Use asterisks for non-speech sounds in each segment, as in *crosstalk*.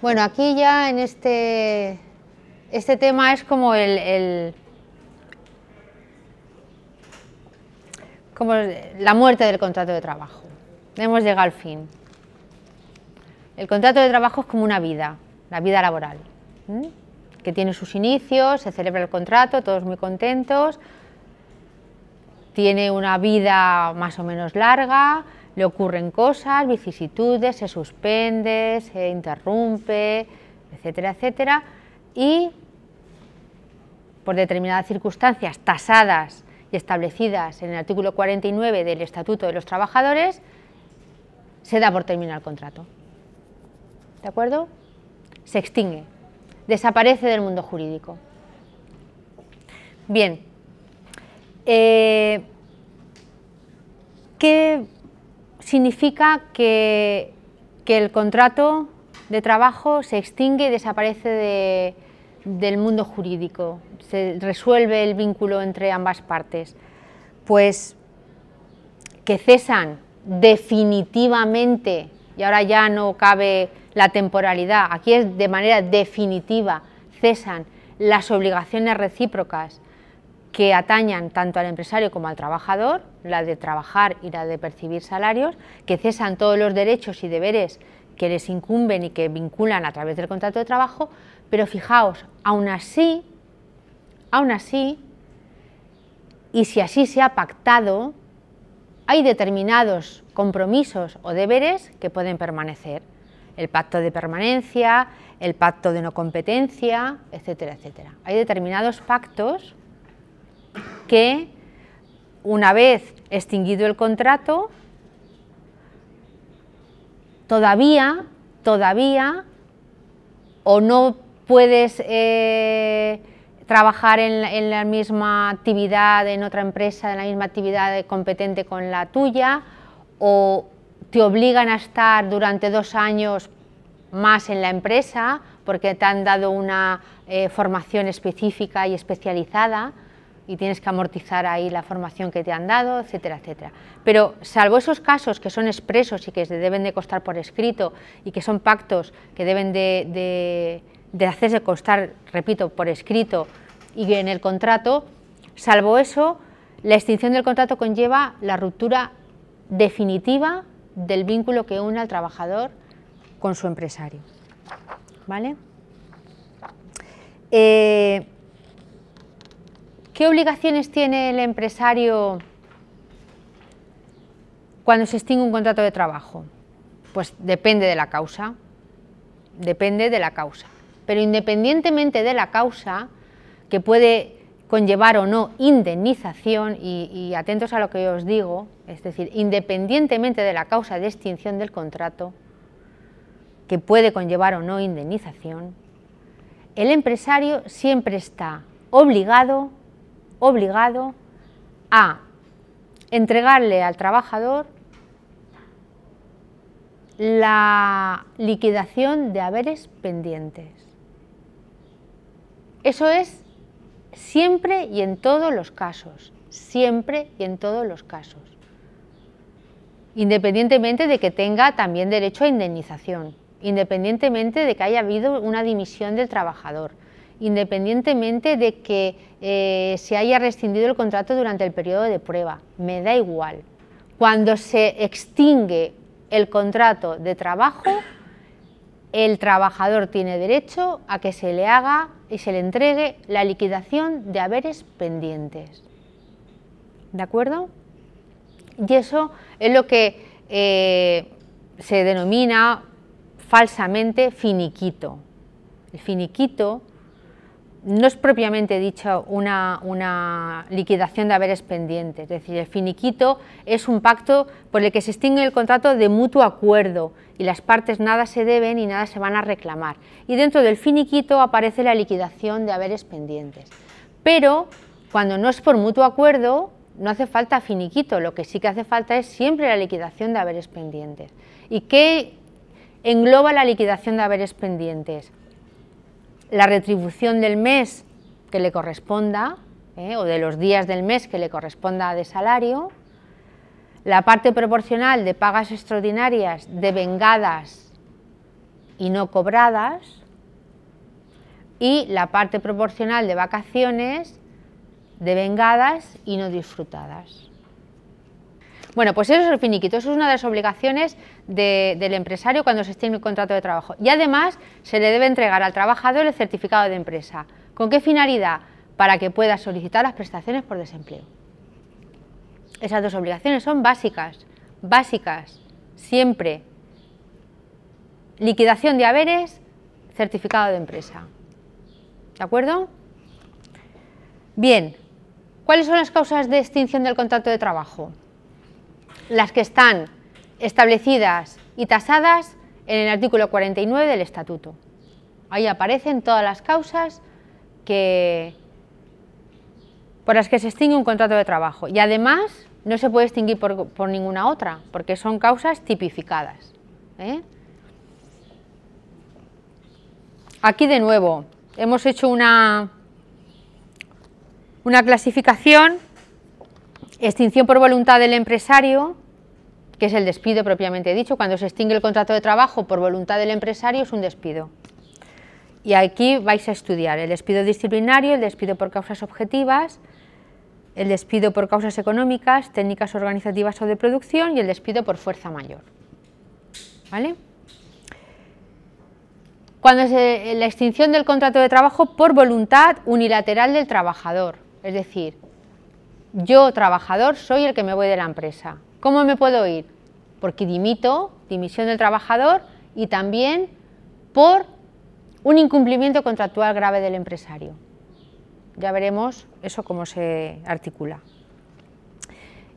Bueno, aquí ya en este, este tema es como el, como la muerte del contrato de trabajo. Hemos llegado al fin. El contrato de trabajo es como una vida, la vida laboral, que tiene sus inicios, se celebra el contrato, todos muy contentos, tiene una vida más o menos larga, le ocurren cosas, vicisitudes, se suspende, se interrumpe, etcétera, etcétera, y por determinadas circunstancias tasadas y establecidas en el artículo 49 del Estatuto de los Trabajadores, se da por terminado el contrato. ¿De acuerdo? Se extingue, desaparece del mundo jurídico. Bien, eh, ¿qué significa que, el contrato de trabajo se extingue y desaparece del mundo jurídico, se resuelve el vínculo entre ambas partes. Pues que cesan definitivamente, y ahora ya no cabe la temporalidad, aquí es de manera definitiva, cesan las obligaciones recíprocas que atañan tanto al empresario como al trabajador, la de trabajar y la de percibir salarios, que cesan todos los derechos y deberes que les incumben y que vinculan a través del contrato de trabajo, pero fijaos, aún así, aún así, y si así se ha pactado, hay determinados compromisos o deberes que pueden permanecer. El pacto de permanencia, el pacto de no competencia, etcétera, etcétera. Hay determinados pactos que una vez extinguido el contrato, todavía, todavía, o no puedes eh, trabajar en la, misma actividad en otra empresa, en la misma actividad competente con la tuya, o te obligan a estar durante dos años más en la empresa porque te han dado una eh, formación específica y especializada y tienes que amortizar ahí la formación que te han dado, etcétera, etcétera. Pero salvo esos casos que son expresos y que deben de constar por escrito y que son pactos que deben de, hacerse constar, repito, por escrito y en el contrato, salvo eso, la extinción del contrato conlleva la ruptura definitiva del vínculo que une al trabajador con su empresario. ¿Vale? Eh, ¿Qué obligaciones tiene el empresario cuando se extingue un contrato de trabajo? Pues depende de la causa, depende de la causa. Pero independientemente de la causa, que puede conllevar o no indemnización, y, atentos a lo que os digo, es decir, independientemente de la causa de extinción del contrato, que puede conllevar o no indemnización, el empresario siempre está obligado obligado a entregarle al trabajador la liquidación de haberes pendientes. Eso es siempre y en todos los casos, siempre y en todos los casos, independientemente de que tenga también derecho a indemnización, independientemente de que haya habido una dimisión del trabajador, independientemente de que eh, se haya rescindido el contrato durante el periodo de prueba. Me da igual. Cuando se extingue el contrato de trabajo, el trabajador tiene derecho a que se le haga y se le entregue la liquidación de haberes pendientes. ¿De acuerdo? Y eso es lo que eh, se denomina falsamente finiquito. El finiquito no es propiamente dicho una, liquidación de haberes pendientes, es decir, el finiquito es un pacto por el que se extingue el contrato de mutuo acuerdo y las partes nada se deben y nada se van a reclamar. Y dentro del finiquito aparece la liquidación de haberes pendientes. Pero cuando no es por mutuo acuerdo, no hace falta finiquito, lo que sí que hace falta es siempre la liquidación de haberes pendientes. ¿Y qué engloba la liquidación de haberes pendientes, la retribución del mes que le corresponda, ¿eh? o de los días del mes que le corresponda de salario, la parte proporcional de pagas extraordinarias devengadas y no cobradas, y la parte proporcional de vacaciones devengadas y no disfrutadas. Bueno, pues eso es el finiquito, eso es una de las obligaciones del empresario cuando se extiende el contrato de trabajo. Y además se le debe entregar al trabajador el certificado de empresa. ¿Con qué finalidad? Para que pueda solicitar las prestaciones por desempleo. Esas dos obligaciones son básicas, básicas, siempre. Liquidación de haberes, certificado de empresa. ¿De acuerdo? Bien, ¿cuáles son las causas de extinción del contrato de trabajo? Las que están establecidas y tasadas en el artículo 49 del Estatuto. Ahí aparecen todas las causas que, por las que se extingue un contrato de trabajo. Y además no se puede extinguir por, ninguna otra, porque son causas tipificadas. ¿eh? Aquí de nuevo hemos hecho una, una clasificación, extinción por voluntad del empresario, que es el despido propiamente dicho. Cuando se extingue el contrato de trabajo por voluntad del empresario es un despido. Y aquí vais a estudiar el despido disciplinario, el despido por causas objetivas, el despido por causas económicas, técnicas organizativas o de producción y el despido por fuerza mayor. ¿Vale? Cuando es la extinción del contrato de trabajo por voluntad unilateral del trabajador, es decir, yo trabajador soy el que me voy de la empresa. ¿Cómo me puedo ir? Porque dimito, dimisión del trabajador y también por un incumplimiento contractual grave del empresario. Ya veremos eso cómo se articula.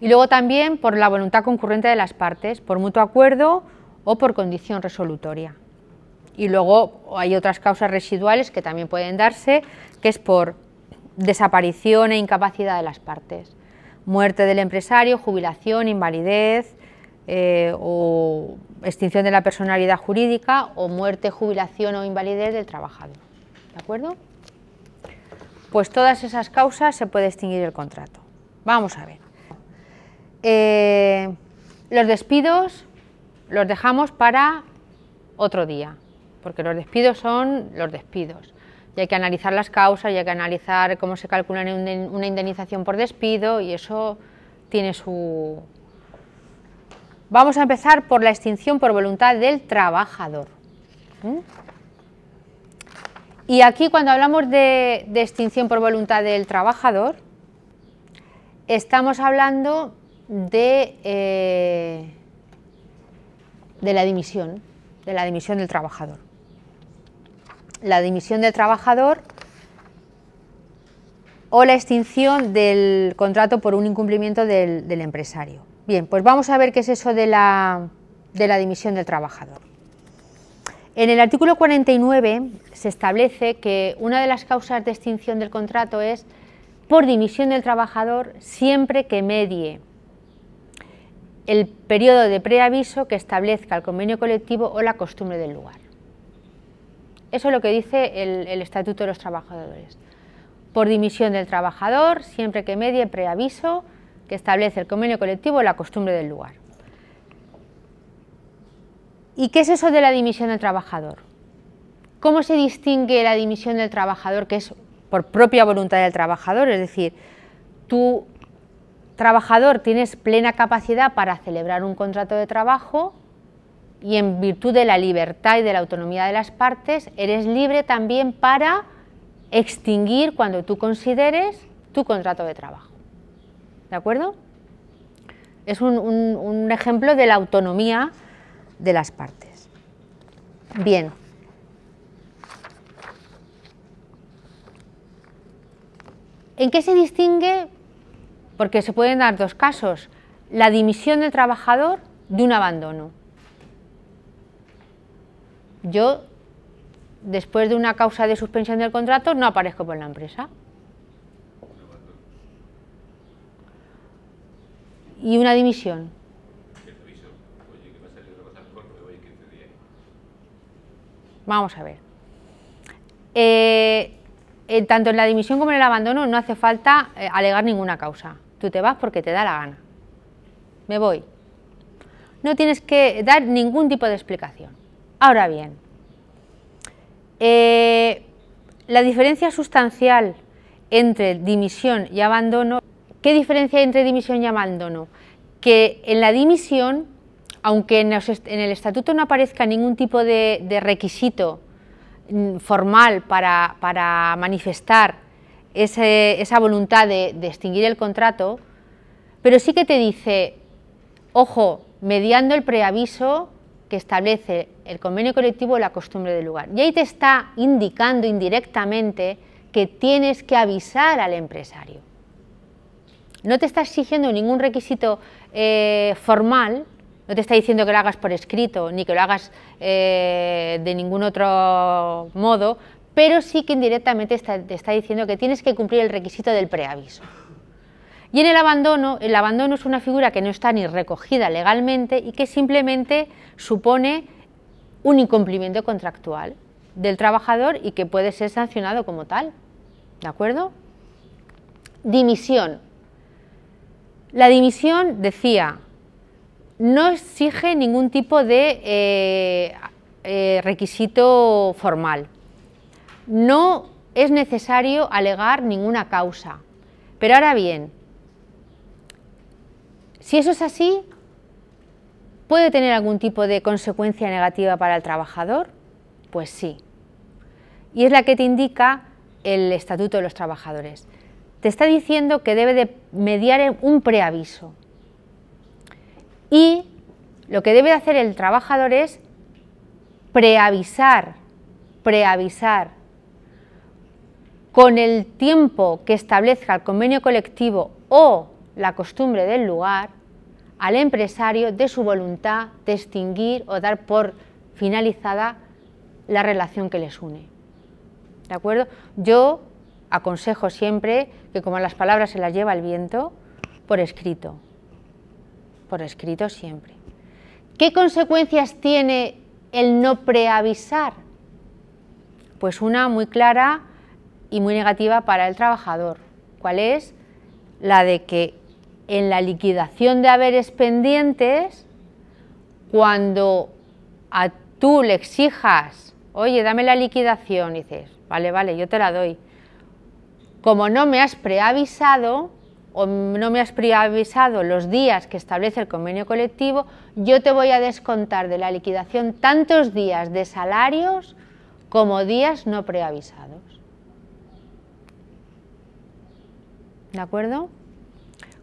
Y luego también por la voluntad concurrente de las partes, por mutuo acuerdo o por condición resolutoria. Y luego hay otras causas residuales que también pueden darse, que es por desaparición e incapacidad de las partes. Muerte del empresario, jubilación, invalidez eh, o extinción de la personalidad jurídica o muerte, jubilación o invalidez del trabajador. ¿De acuerdo? pues todas esas causas se puede extinguir el contrato. Vamos a ver. Eh, los despidos los dejamos para otro día, porque los despidos son los despidos. Y hay que analizar las causas, y hay que analizar cómo se calcula una indemnización por despido y eso tiene su... Vamos a empezar por la extinción por voluntad del trabajador. ¿Mm? Y aquí cuando hablamos de, extinción por voluntad del trabajador, estamos hablando de, eh, de la dimisión, de la dimisión del trabajador. La dimisión del trabajador o la extinción del contrato por un incumplimiento del, empresario. Bien, pues vamos a ver qué es eso de la dimisión del trabajador. En el artículo 49 se establece que una de las causas de extinción del contrato es por dimisión del trabajador siempre que medie el periodo de preaviso que establezca el convenio colectivo o la costumbre del lugar. Eso es lo que dice el, Estatuto de los Trabajadores. Por dimisión del trabajador, siempre que medie preaviso que establece el convenio colectivo o la costumbre del lugar. ¿Y qué es eso de la dimisión del trabajador? ¿Cómo se distingue la dimisión del trabajador, que es por propia voluntad del trabajador? Es decir, tú, trabajador, tienes plena capacidad para celebrar un contrato de trabajo y en virtud de la libertad y de la autonomía de las partes, eres libre también para extinguir cuando tú consideres tu contrato de trabajo. ¿De acuerdo? Es un, ejemplo de la autonomía de las partes. Bien. ¿En qué se distingue? Porque se pueden dar dos casos. La dimisión del trabajador de un abandono. Yo, después de una causa de suspensión del contrato, no aparezco por la empresa. Y una dimisión. Vamos a ver. Eh, tanto en la dimisión como en el abandono no hace falta eh, alegar ninguna causa. Tú te vas porque te da la gana. Me voy. No tienes que dar ningún tipo de explicación. Ahora bien, eh, la diferencia sustancial entre dimisión y abandono, ¿qué diferencia hay entre dimisión y abandono? Que en la dimisión, aunque en, el estatuto no aparezca ningún tipo de, requisito mm, formal para, manifestar esa voluntad de, de extinguir el contrato, pero sí que te dice, ojo, mediando el preaviso que establece el convenio colectivo o la costumbre del lugar. Y ahí te está indicando indirectamente que tienes que avisar al empresario. No te está exigiendo ningún requisito eh, formal, no te está diciendo que lo hagas por escrito ni que lo hagas eh, de ningún otro modo, pero sí que indirectamente te está diciendo que tienes que cumplir el requisito del preaviso. Y en el abandono, el abandono es una figura que no está ni recogida legalmente y que simplemente supone un incumplimiento contractual del trabajador y que puede ser sancionado como tal. ¿De acuerdo? Dimisión. La dimisión, decía, no exige ningún tipo de eh, eh, requisito formal. No es necesario alegar ninguna causa. Pero ahora bien, si eso es así, ¿puede tener algún tipo de consecuencia negativa para el trabajador? Pues sí. Y es la que te indica el Estatuto de los Trabajadores. Te está diciendo que debe de mediar un preaviso. Y lo que debe hacer el trabajador es preavisar, preavisar con el tiempo que establezca el convenio colectivo o la costumbre del lugar al empresario de su voluntad de extinguir o dar por finalizada la relación que les une. ¿De acuerdo? Yo aconsejo siempre que como las palabras se las lleva el viento, por escrito. Por escrito siempre. ¿Qué consecuencias tiene el no preavisar? Pues una muy clara y muy negativa para el trabajador. ¿Cuál es? La de que en la liquidación de haberes pendientes, cuando a tú le exijas, oye, dame la liquidación, dices, vale, vale, yo te la doy. Como no me has preavisado o no me has preavisado los días que establece el convenio colectivo, yo te voy a descontar de la liquidación tantos días de salarios como días no preavisados. ¿De acuerdo?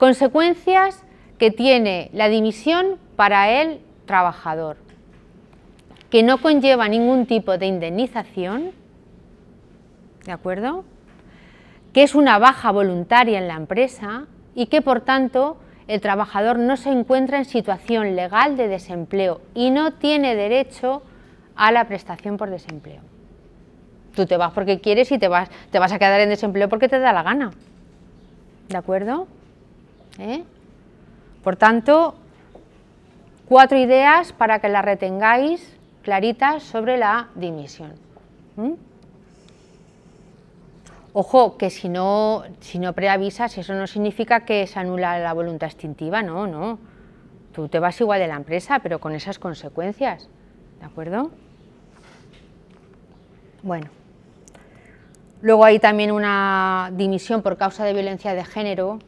Consecuencias que tiene la dimisión para el trabajador, que no conlleva ningún tipo de indemnización, ¿de acuerdo? Que es una baja voluntaria en la empresa y que por tanto el trabajador no se encuentra en situación legal de desempleo y no tiene derecho a la prestación por desempleo. Tú te vas porque quieres y te vas, te vas a quedar en desempleo porque te da la gana. ¿De acuerdo? ¿Eh? Por tanto, cuatro ideas para que las retengáis claritas sobre la dimisión. Ojo, que si no, si no preavisas, eso no significa que se anula la voluntad extintiva, no, no. Tú te vas igual de la empresa, pero con esas consecuencias, ¿de acuerdo? Bueno. Luego hay también una dimisión por causa de violencia de género,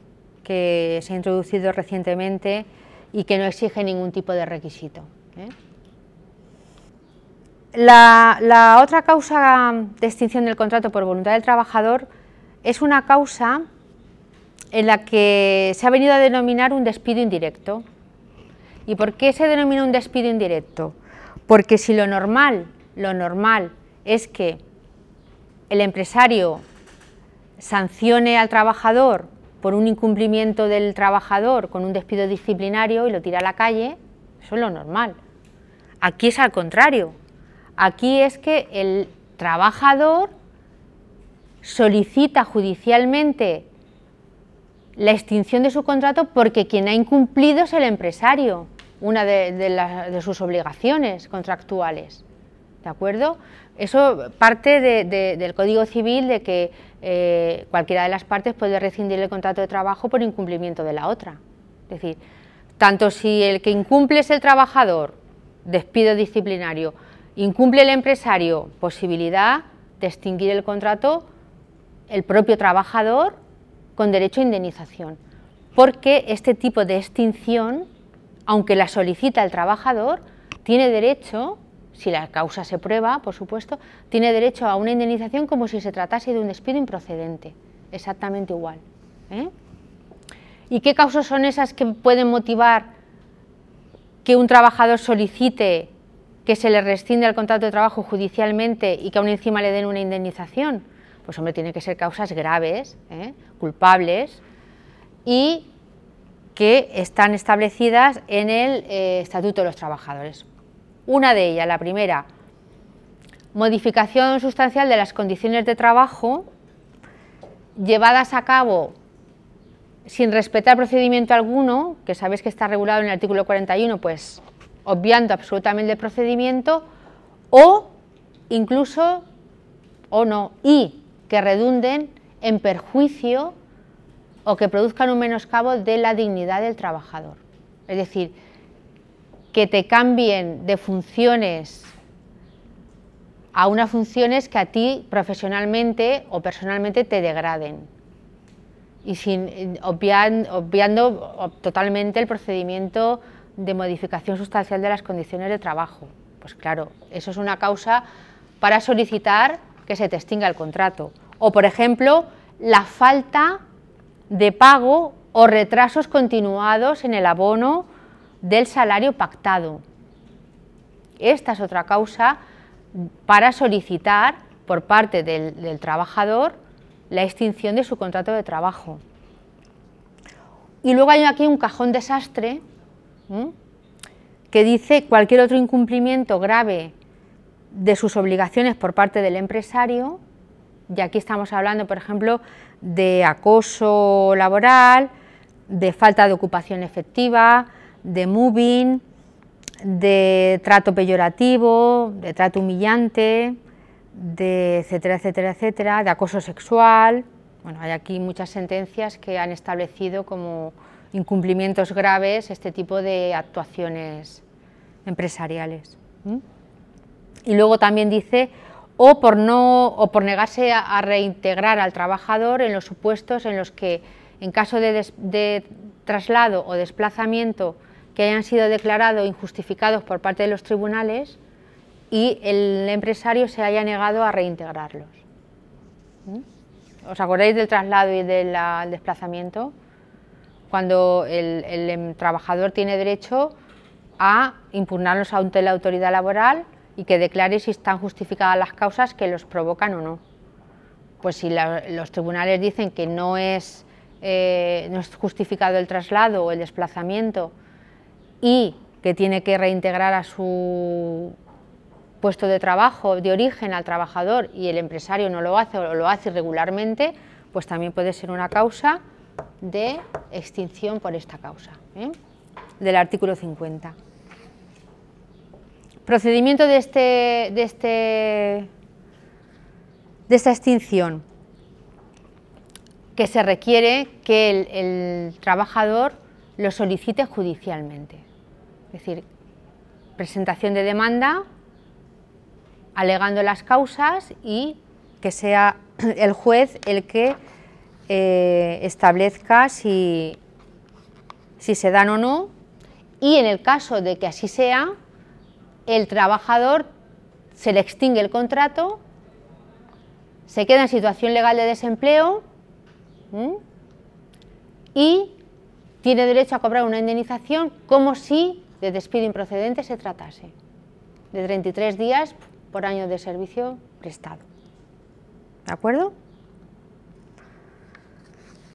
que se ha introducido recientemente y que no exige ningún tipo de requisito. ¿eh? La, otra causa de extinción del contrato por voluntad del trabajador es una causa en la que se ha venido a denominar un despido indirecto. ¿Y por qué se denomina un despido indirecto? Porque si lo normal, lo normal es que el empresario sancione al trabajador por un incumplimiento del trabajador con un despido disciplinario y lo tira a la calle, eso es lo normal. Aquí es al contrario. Aquí es que el trabajador solicita judicialmente la extinción de su contrato porque quien ha incumplido es el empresario, una de, sus obligaciones contractuales. ¿De acuerdo? Eso parte del Código Civil de que eh, cualquiera de las partes puede rescindir el contrato de trabajo por incumplimiento de la otra. Es decir, tanto si el que incumple es el trabajador, despido disciplinario, incumple el empresario, posibilidad de extinguir el contrato el propio trabajador con derecho a indemnización. Porque este tipo de extinción, aunque la solicita el trabajador, tiene derecho si la causa se prueba, por supuesto, tiene derecho a una indemnización como si se tratase de un despido improcedente, exactamente igual. ¿eh? ¿Y qué causas son esas que pueden motivar que un trabajador solicite que se le rescinde el contrato de trabajo judicialmente y que aún encima le den una indemnización? Pues hombre, tiene que ser causas graves, ¿eh? culpables y que están establecidas en el eh, Estatuto de los Trabajadores. Una de ellas, la primera, modificación sustancial de las condiciones de trabajo llevadas a cabo sin respetar procedimiento alguno, que sabéis que está regulado en el artículo 41, pues obviando absolutamente el procedimiento, o incluso, o no, y que redunden en perjuicio o que produzcan un menoscabo de la dignidad del trabajador. Es decir, que te cambien de funciones a unas funciones que a ti profesionalmente o personalmente te degraden y sin obviando, totalmente el procedimiento de modificación sustancial de las condiciones de trabajo. Pues claro, eso es una causa para solicitar que se te extinga el contrato. O, por ejemplo, la falta de pago o retrasos continuados en el abono del salario pactado. Esta es otra causa para solicitar por parte del, trabajador la extinción de su contrato de trabajo. Y luego hay aquí un cajón desastre que dice cualquier otro incumplimiento grave de sus obligaciones por parte del empresario, y aquí estamos hablando, por ejemplo, de acoso laboral, de falta de ocupación efectiva, de moving, de trato peyorativo, de trato humillante, de etcétera, etcétera, etcétera, de acoso sexual. Bueno, hay aquí muchas sentencias que han establecido como incumplimientos graves este tipo de actuaciones empresariales. Y luego también dice o por no o por negarse a, reintegrar al trabajador en los supuestos en los que en caso de traslado o desplazamiento que hayan sido declarados injustificados por parte de los tribunales y el empresario se haya negado a reintegrarlos. ¿Mm? ¿Os acordáis del traslado y del desplazamiento? Cuando el, em, trabajador tiene derecho a impugnarlos ante la autoridad laboral y que declare si están justificadas las causas que los provocan o no. Pues si los tribunales dicen que no es, eh, no es justificado el traslado o el desplazamiento y que tiene que reintegrar a su puesto de trabajo de origen al trabajador y el empresario no lo hace o lo hace irregularmente, pues también puede ser una causa de extinción por esta causa, ¿eh? del artículo 50. Procedimiento de, este, de, este, de esta extinción, que se requiere que el trabajador lo solicite judicialmente. Es decir, presentación de demanda, alegando las causas y que sea *clears throat* el juez el que eh, establezca si, si se dan o no. Y en el caso de que así sea, el trabajador se le extingue el contrato, se queda en situación legal de desempleo y tiene derecho a cobrar una indemnización como si de despido improcedente se tratase, de 33 días por año de servicio prestado. ¿De acuerdo?